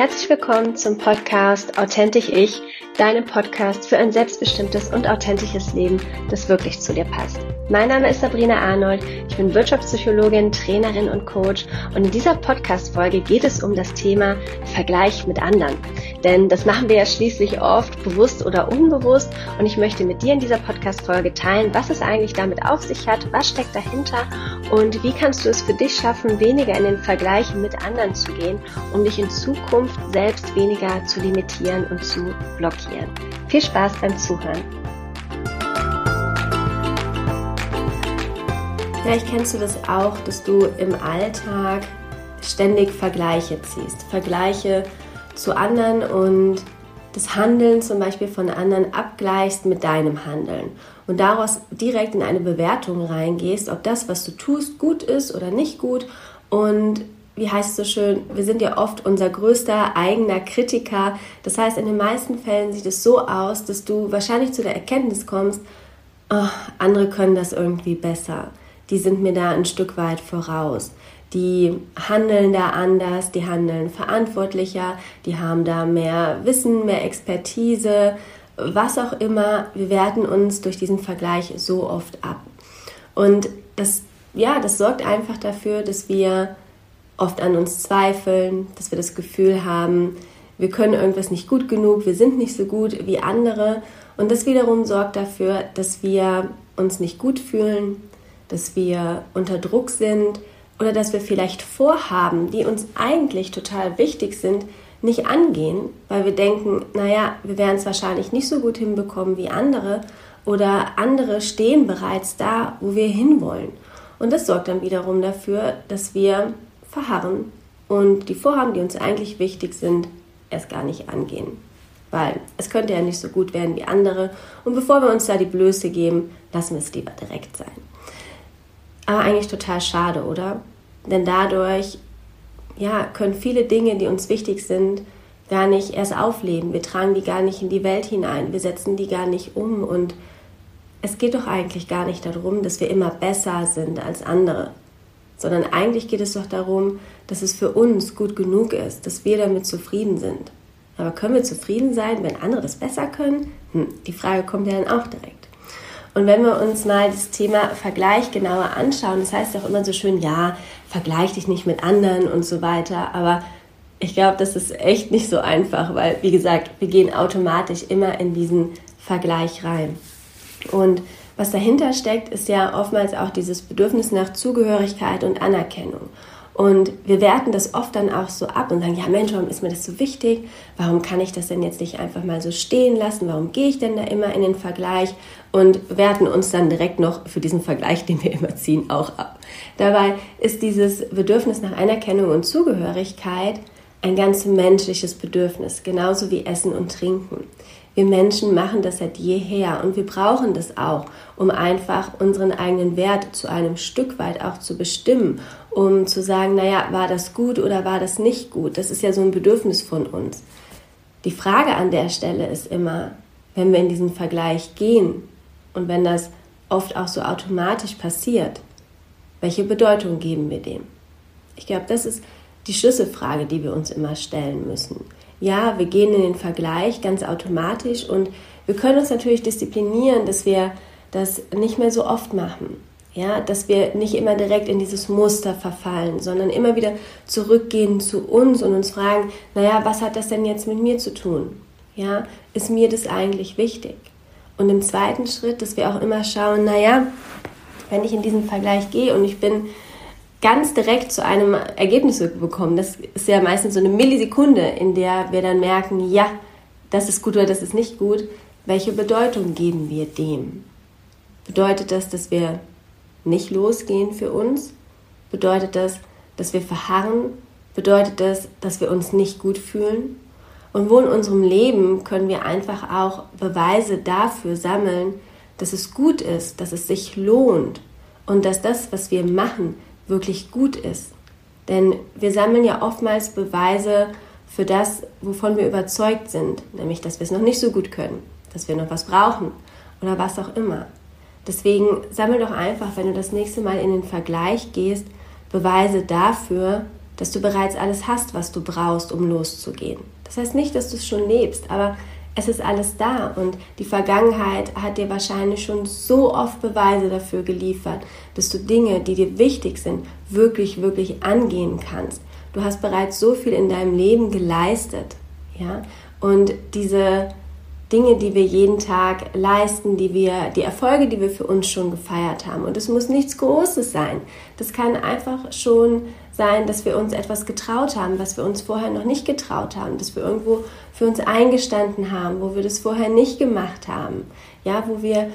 Herzlich willkommen zum Podcast Authentisch Ich, deinem Podcast für ein selbstbestimmtes und authentisches Leben, das wirklich zu dir passt. Mein Name ist Sabrina Arnold, ich bin Wirtschaftspsychologin, Trainerin und Coach und in dieser Podcast-Folge geht es um das Thema Vergleich mit anderen. Denn das machen wir ja schließlich oft, bewusst oder unbewusst und ich möchte mit dir in dieser Podcast-Folge teilen, was es eigentlich damit auf sich hat, was steckt dahinter und wie kannst du es für dich schaffen, weniger in den Vergleich mit anderen zu gehen, um dich in Zukunft selbst weniger zu limitieren und zu blockieren. Viel Spaß beim Zuhören. Vielleicht kennst du das auch, dass du im Alltag ständig Vergleiche ziehst. Vergleiche zu anderen und das Handeln zum Beispiel von anderen abgleichst mit deinem Handeln und daraus direkt in eine Bewertung reingehst, ob das, was du tust, gut ist oder nicht gut und wie heißt es so schön, wir sind ja oft unser größter eigener Kritiker. Das heißt, in den meisten Fällen sieht es so aus, dass du wahrscheinlich zu der Erkenntnis kommst, oh, andere können das irgendwie besser. Die sind mir da ein Stück weit voraus. Die handeln da anders, die handeln verantwortlicher, die haben da mehr Wissen, mehr Expertise, was auch immer. Wir werten uns durch diesen Vergleich so oft ab. Und das, ja, das sorgt einfach dafür, dass wir oft an uns zweifeln, dass wir das Gefühl haben, wir können irgendwas nicht gut genug, wir sind nicht so gut wie andere. Und das wiederum sorgt dafür, dass wir uns nicht gut fühlen, dass wir unter Druck sind oder dass wir vielleicht Vorhaben, die uns eigentlich total wichtig sind, nicht angehen, weil wir denken, naja, wir werden es wahrscheinlich nicht so gut hinbekommen wie andere oder andere stehen bereits da, wo wir hinwollen. Und das sorgt dann wiederum dafür, dass wir verharren und die Vorhaben, die uns eigentlich wichtig sind, erst gar nicht angehen. Weil es könnte ja nicht so gut werden wie andere. Und bevor wir uns da die Blöße geben, lassen wir es lieber direkt sein. Aber eigentlich total schade, oder? Denn dadurch ja, können viele Dinge, die uns wichtig sind, gar nicht erst aufleben. Wir tragen die gar nicht in die Welt hinein. Wir setzen die gar nicht um. Und es geht doch eigentlich gar nicht darum, dass wir immer besser sind als andere sondern eigentlich geht es doch darum, dass es für uns gut genug ist, dass wir damit zufrieden sind. Aber können wir zufrieden sein, wenn andere das besser können? Hm, die Frage kommt ja dann auch direkt. Und wenn wir uns mal das Thema Vergleich genauer anschauen, das heißt auch immer so schön, ja, vergleich dich nicht mit anderen und so weiter, aber ich glaube, das ist echt nicht so einfach, weil, wie gesagt, wir gehen automatisch immer in diesen Vergleich rein. Und was dahinter steckt, ist ja oftmals auch dieses Bedürfnis nach Zugehörigkeit und Anerkennung. Und wir werten das oft dann auch so ab und sagen, ja Mensch, warum ist mir das so wichtig? Warum kann ich das denn jetzt nicht einfach mal so stehen lassen? Warum gehe ich denn da immer in den Vergleich? Und werten uns dann direkt noch für diesen Vergleich, den wir immer ziehen, auch ab. Dabei ist dieses Bedürfnis nach Anerkennung und Zugehörigkeit ein ganz menschliches Bedürfnis, genauso wie Essen und Trinken. Wir Menschen machen das seit jeher und wir brauchen das auch, um einfach unseren eigenen Wert zu einem Stück weit auch zu bestimmen, um zu sagen, naja, war das gut oder war das nicht gut? Das ist ja so ein Bedürfnis von uns. Die Frage an der Stelle ist immer, wenn wir in diesen Vergleich gehen und wenn das oft auch so automatisch passiert, welche Bedeutung geben wir dem? Ich glaube, das ist die Schlüsselfrage, die wir uns immer stellen müssen ja, wir gehen in den Vergleich ganz automatisch und wir können uns natürlich disziplinieren, dass wir das nicht mehr so oft machen. Ja, dass wir nicht immer direkt in dieses Muster verfallen, sondern immer wieder zurückgehen zu uns und uns fragen, naja, was hat das denn jetzt mit mir zu tun? Ja, ist mir das eigentlich wichtig? Und im zweiten Schritt, dass wir auch immer schauen, naja, wenn ich in diesen Vergleich gehe und ich bin ganz direkt zu einem Ergebnis bekommen. Das ist ja meistens so eine Millisekunde, in der wir dann merken, ja, das ist gut oder das ist nicht gut. Welche Bedeutung geben wir dem? Bedeutet das, dass wir nicht losgehen für uns? Bedeutet das, dass wir verharren? Bedeutet das, dass wir uns nicht gut fühlen? Und wo in unserem Leben können wir einfach auch Beweise dafür sammeln, dass es gut ist, dass es sich lohnt und dass das, was wir machen, wirklich gut ist. Denn wir sammeln ja oftmals Beweise für das, wovon wir überzeugt sind, nämlich dass wir es noch nicht so gut können, dass wir noch was brauchen oder was auch immer. Deswegen sammel doch einfach, wenn du das nächste Mal in den Vergleich gehst, Beweise dafür, dass du bereits alles hast, was du brauchst, um loszugehen. Das heißt nicht, dass du es schon lebst, aber es ist alles da und die Vergangenheit hat dir wahrscheinlich schon so oft Beweise dafür geliefert, dass du Dinge, die dir wichtig sind, wirklich, wirklich angehen kannst. Du hast bereits so viel in deinem Leben geleistet, ja, und diese Dinge, die wir jeden Tag leisten, die wir, die Erfolge, die wir für uns schon gefeiert haben. Und es muss nichts Großes sein. Das kann einfach schon sein, dass wir uns etwas getraut haben, was wir uns vorher noch nicht getraut haben, dass wir irgendwo für uns eingestanden haben, wo wir das vorher nicht gemacht haben, ja, wo wir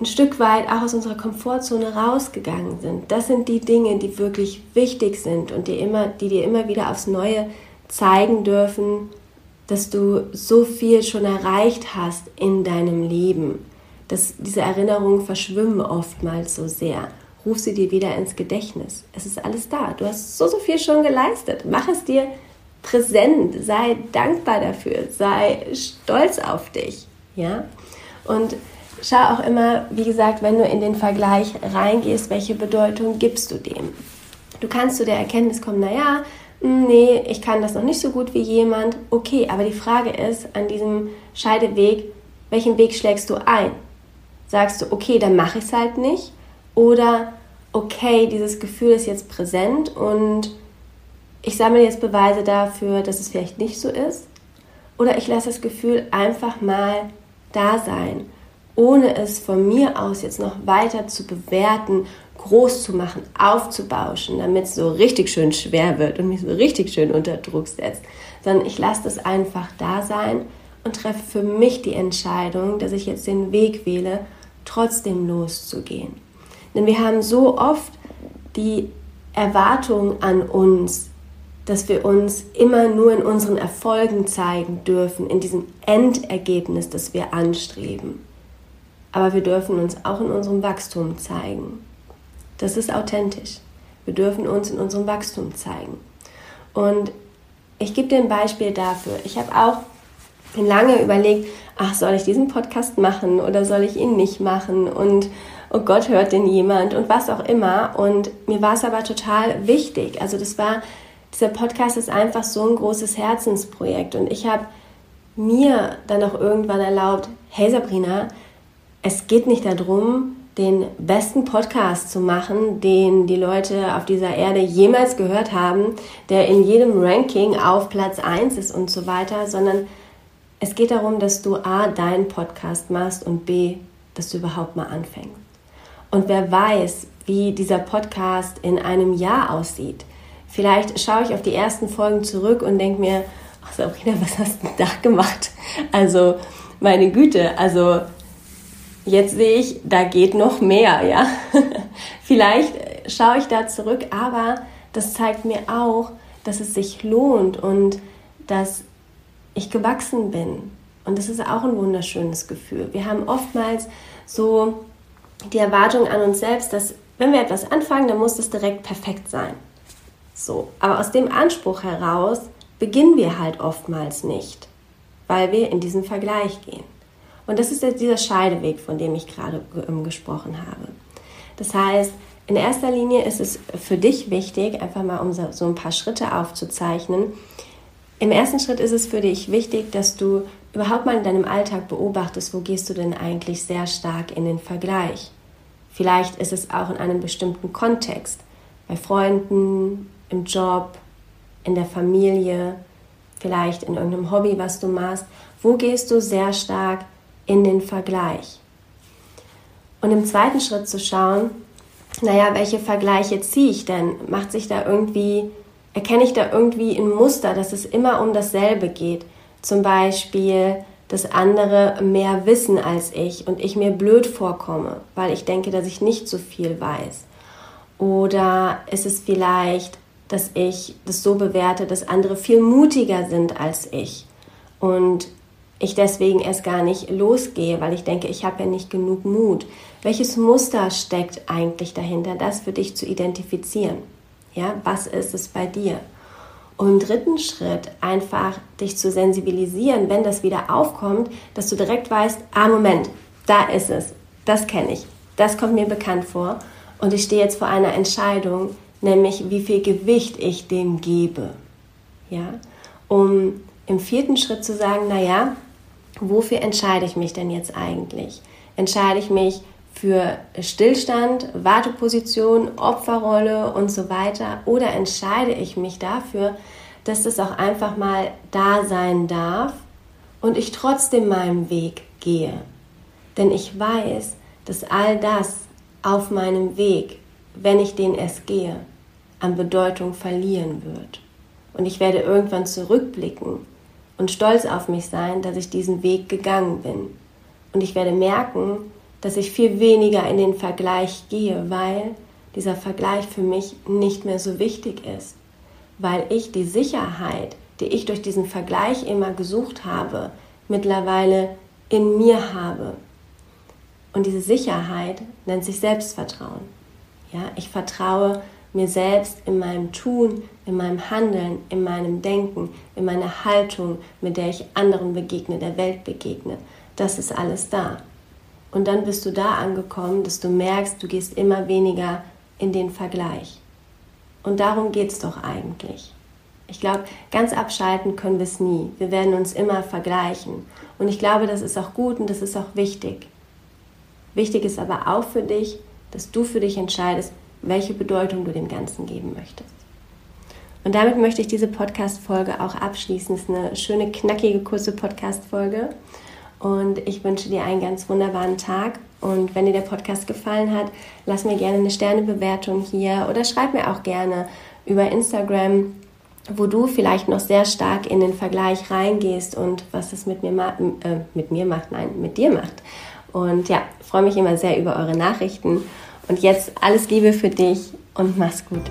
ein Stück weit auch aus unserer Komfortzone rausgegangen sind. Das sind die Dinge, die wirklich wichtig sind und die, immer, die dir immer wieder aufs Neue zeigen dürfen, dass du so viel schon erreicht hast in deinem Leben. Dass diese Erinnerungen verschwimmen oftmals so sehr. Ruf sie dir wieder ins Gedächtnis. Es ist alles da. Du hast so, so viel schon geleistet. Mach es dir präsent. Sei dankbar dafür. Sei stolz auf dich. Ja? Und schau auch immer, wie gesagt, wenn du in den Vergleich reingehst, welche Bedeutung gibst du dem? Du kannst zu der Erkenntnis kommen, naja, nee, ich kann das noch nicht so gut wie jemand. Okay, aber die Frage ist an diesem Scheideweg, welchen Weg schlägst du ein? Sagst du, okay, dann mache ich es halt nicht? Oder, okay, dieses Gefühl ist jetzt präsent und ich sammle jetzt Beweise dafür, dass es vielleicht nicht so ist? Oder ich lasse das Gefühl einfach mal da sein, ohne es von mir aus jetzt noch weiter zu bewerten groß zu machen, aufzubauschen, damit es so richtig schön schwer wird und mich so richtig schön unter Druck setzt, sondern ich lasse das einfach da sein und treffe für mich die Entscheidung, dass ich jetzt den Weg wähle, trotzdem loszugehen. Denn wir haben so oft die Erwartung an uns, dass wir uns immer nur in unseren Erfolgen zeigen dürfen, in diesem Endergebnis, das wir anstreben. Aber wir dürfen uns auch in unserem Wachstum zeigen. Das ist authentisch. Wir dürfen uns in unserem Wachstum zeigen. Und ich gebe dir ein Beispiel dafür. Ich habe auch lange überlegt, ach, soll ich diesen Podcast machen oder soll ich ihn nicht machen? Und oh Gott, hört den jemand und was auch immer. Und mir war es aber total wichtig. Also das war, dieser Podcast ist einfach so ein großes Herzensprojekt. Und ich habe mir dann auch irgendwann erlaubt, hey Sabrina, es geht nicht darum, den besten Podcast zu machen, den die Leute auf dieser Erde jemals gehört haben, der in jedem Ranking auf Platz 1 ist und so weiter, sondern es geht darum, dass du A, deinen Podcast machst und B, dass du überhaupt mal anfängst. Und wer weiß, wie dieser Podcast in einem Jahr aussieht. Vielleicht schaue ich auf die ersten Folgen zurück und denke mir, ach Sabrina, was hast du da gemacht? Also, meine Güte, also Jetzt sehe ich, da geht noch mehr, ja. Vielleicht schaue ich da zurück, aber das zeigt mir auch, dass es sich lohnt und dass ich gewachsen bin. Und das ist auch ein wunderschönes Gefühl. Wir haben oftmals so die Erwartung an uns selbst, dass wenn wir etwas anfangen, dann muss es direkt perfekt sein. So, aber aus dem Anspruch heraus beginnen wir halt oftmals nicht, weil wir in diesen Vergleich gehen. Und das ist jetzt dieser Scheideweg, von dem ich gerade ähm, gesprochen habe. Das heißt, in erster Linie ist es für dich wichtig, einfach mal um so ein paar Schritte aufzuzeichnen. Im ersten Schritt ist es für dich wichtig, dass du überhaupt mal in deinem Alltag beobachtest, wo gehst du denn eigentlich sehr stark in den Vergleich. Vielleicht ist es auch in einem bestimmten Kontext, bei Freunden, im Job, in der Familie, vielleicht in irgendeinem Hobby, was du machst. Wo gehst du sehr stark in den Vergleich. Und im zweiten Schritt zu schauen, naja, welche Vergleiche ziehe ich denn? Macht sich da irgendwie, erkenne ich da irgendwie ein Muster, dass es immer um dasselbe geht? Zum Beispiel, dass andere mehr wissen als ich und ich mir blöd vorkomme, weil ich denke, dass ich nicht so viel weiß. Oder ist es vielleicht, dass ich das so bewerte, dass andere viel mutiger sind als ich und ich deswegen erst gar nicht losgehe, weil ich denke, ich habe ja nicht genug Mut. Welches Muster steckt eigentlich dahinter, das für dich zu identifizieren? Ja, was ist es bei dir? Und im dritten Schritt einfach dich zu sensibilisieren, wenn das wieder aufkommt, dass du direkt weißt, ah Moment, da ist es, das kenne ich, das kommt mir bekannt vor und ich stehe jetzt vor einer Entscheidung, nämlich wie viel Gewicht ich dem gebe. Ja? Um im vierten Schritt zu sagen, naja, wofür entscheide ich mich denn jetzt eigentlich? Entscheide ich mich für Stillstand, Warteposition, Opferrolle und so weiter? Oder entscheide ich mich dafür, dass es auch einfach mal da sein darf und ich trotzdem meinen Weg gehe? Denn ich weiß, dass all das auf meinem Weg, wenn ich den es gehe, an Bedeutung verlieren wird. Und ich werde irgendwann zurückblicken und stolz auf mich sein, dass ich diesen Weg gegangen bin. Und ich werde merken, dass ich viel weniger in den Vergleich gehe, weil dieser Vergleich für mich nicht mehr so wichtig ist. Weil ich die Sicherheit, die ich durch diesen Vergleich immer gesucht habe, mittlerweile in mir habe. Und diese Sicherheit nennt sich Selbstvertrauen. Ja, ich vertraue mir selbst in meinem Tun, in meinem Handeln, in meinem Denken, in meiner Haltung, mit der ich anderen begegne, der Welt begegne. Das ist alles da. Und dann bist du da angekommen, dass du merkst, du gehst immer weniger in den Vergleich. Und darum geht es doch eigentlich. Ich glaube, ganz abschalten können wir es nie. Wir werden uns immer vergleichen. Und ich glaube, das ist auch gut und das ist auch wichtig. Wichtig ist aber auch für dich, dass du für dich entscheidest, welche Bedeutung du dem Ganzen geben möchtest. Und damit möchte ich diese Podcast-Folge auch abschließen. Es ist eine schöne, knackige, kurze Podcast-Folge. Und ich wünsche dir einen ganz wunderbaren Tag. Und wenn dir der Podcast gefallen hat, lass mir gerne eine Sternebewertung hier oder schreib mir auch gerne über Instagram, wo du vielleicht noch sehr stark in den Vergleich reingehst und was es mit mir, äh, mit mir macht, nein, mit dir macht. Und ja, freue mich immer sehr über eure Nachrichten. Und jetzt alles Liebe für dich und mach's gut.